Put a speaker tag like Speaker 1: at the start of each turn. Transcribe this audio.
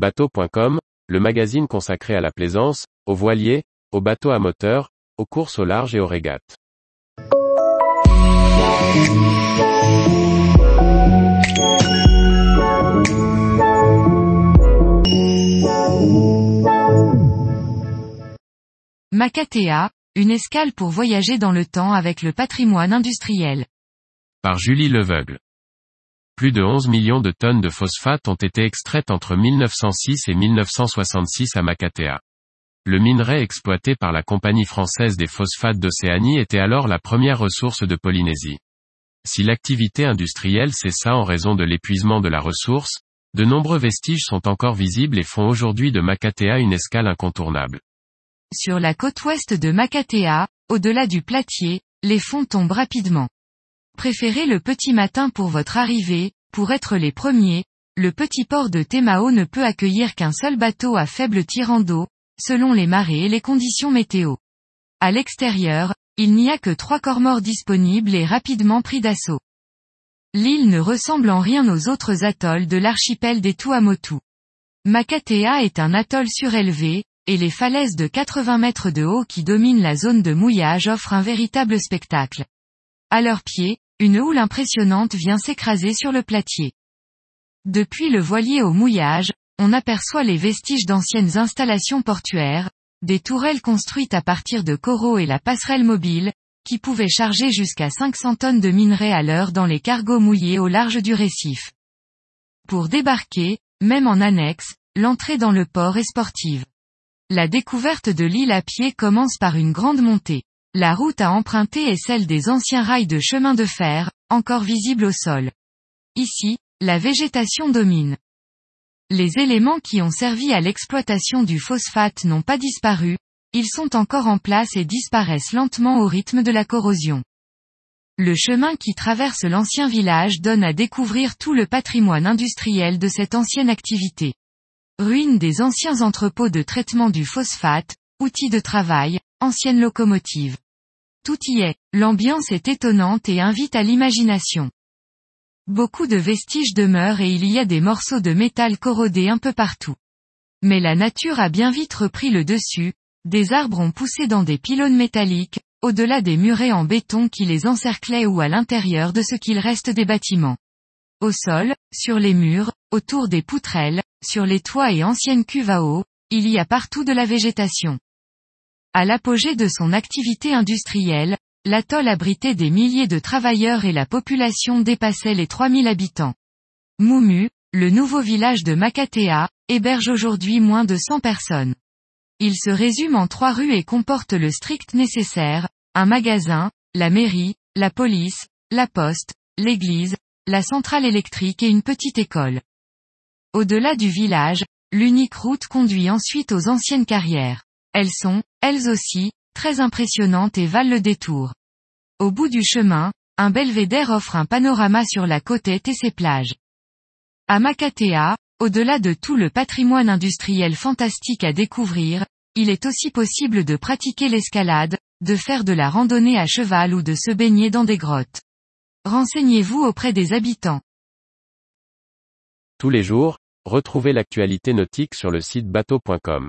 Speaker 1: Bateau.com, le magazine consacré à la plaisance, aux voiliers, aux bateaux à moteur, aux courses au large et aux régates.
Speaker 2: Macatea, une escale pour voyager dans le temps avec le patrimoine industriel.
Speaker 1: Par Julie Leveugle. Plus de 11 millions de tonnes de phosphate ont été extraites entre 1906 et 1966 à Macatea. Le minerai exploité par la Compagnie française des phosphates d'Océanie était alors la première ressource de Polynésie. Si l'activité industrielle cessa en raison de l'épuisement de la ressource, de nombreux vestiges sont encore visibles et font aujourd'hui de Macatea une escale incontournable.
Speaker 2: Sur la côte ouest de Macatea, au-delà du platier, les fonds tombent rapidement. Préférez le petit matin pour votre arrivée, pour être les premiers, le petit port de Temao ne peut accueillir qu'un seul bateau à faible tirant d'eau, selon les marées et les conditions météo. À l'extérieur, il n'y a que trois corps morts disponibles et rapidement pris d'assaut. L'île ne ressemble en rien aux autres atolls de l'archipel des Tuamotu. Makatea est un atoll surélevé, et les falaises de 80 mètres de haut qui dominent la zone de mouillage offrent un véritable spectacle. À leurs pieds, une houle impressionnante vient s'écraser sur le platier. Depuis le voilier au mouillage, on aperçoit les vestiges d'anciennes installations portuaires, des tourelles construites à partir de coraux et la passerelle mobile, qui pouvaient charger jusqu'à 500 tonnes de minerais à l'heure dans les cargos mouillés au large du récif. Pour débarquer, même en annexe, l'entrée dans le port est sportive. La découverte de l'île à pied commence par une grande montée. La route à emprunter est celle des anciens rails de chemin de fer, encore visibles au sol. Ici, la végétation domine. Les éléments qui ont servi à l'exploitation du phosphate n'ont pas disparu, ils sont encore en place et disparaissent lentement au rythme de la corrosion. Le chemin qui traverse l'ancien village donne à découvrir tout le patrimoine industriel de cette ancienne activité. Ruines des anciens entrepôts de traitement du phosphate, outils de travail, anciennes locomotives. Tout y est, l'ambiance est étonnante et invite à l'imagination. Beaucoup de vestiges demeurent et il y a des morceaux de métal corrodés un peu partout. Mais la nature a bien vite repris le dessus, des arbres ont poussé dans des pylônes métalliques, au-delà des murets en béton qui les encerclaient ou à l'intérieur de ce qu'il reste des bâtiments. Au sol, sur les murs, autour des poutrelles, sur les toits et anciennes cuves à eau, il y a partout de la végétation. À l'apogée de son activité industrielle, l'atoll abritait des milliers de travailleurs et la population dépassait les 3000 habitants. Moumu, le nouveau village de Makatea, héberge aujourd'hui moins de 100 personnes. Il se résume en trois rues et comporte le strict nécessaire, un magasin, la mairie, la police, la poste, l'église, la centrale électrique et une petite école. Au-delà du village, l'unique route conduit ensuite aux anciennes carrières. Elles sont, elles aussi, très impressionnantes et valent le détour. Au bout du chemin, un belvédère offre un panorama sur la côte et ses plages. À Makatea, au-delà de tout le patrimoine industriel fantastique à découvrir, il est aussi possible de pratiquer l'escalade, de faire de la randonnée à cheval ou de se baigner dans des grottes. Renseignez-vous auprès des habitants.
Speaker 1: Tous les jours, retrouvez l'actualité nautique sur le site bateau.com.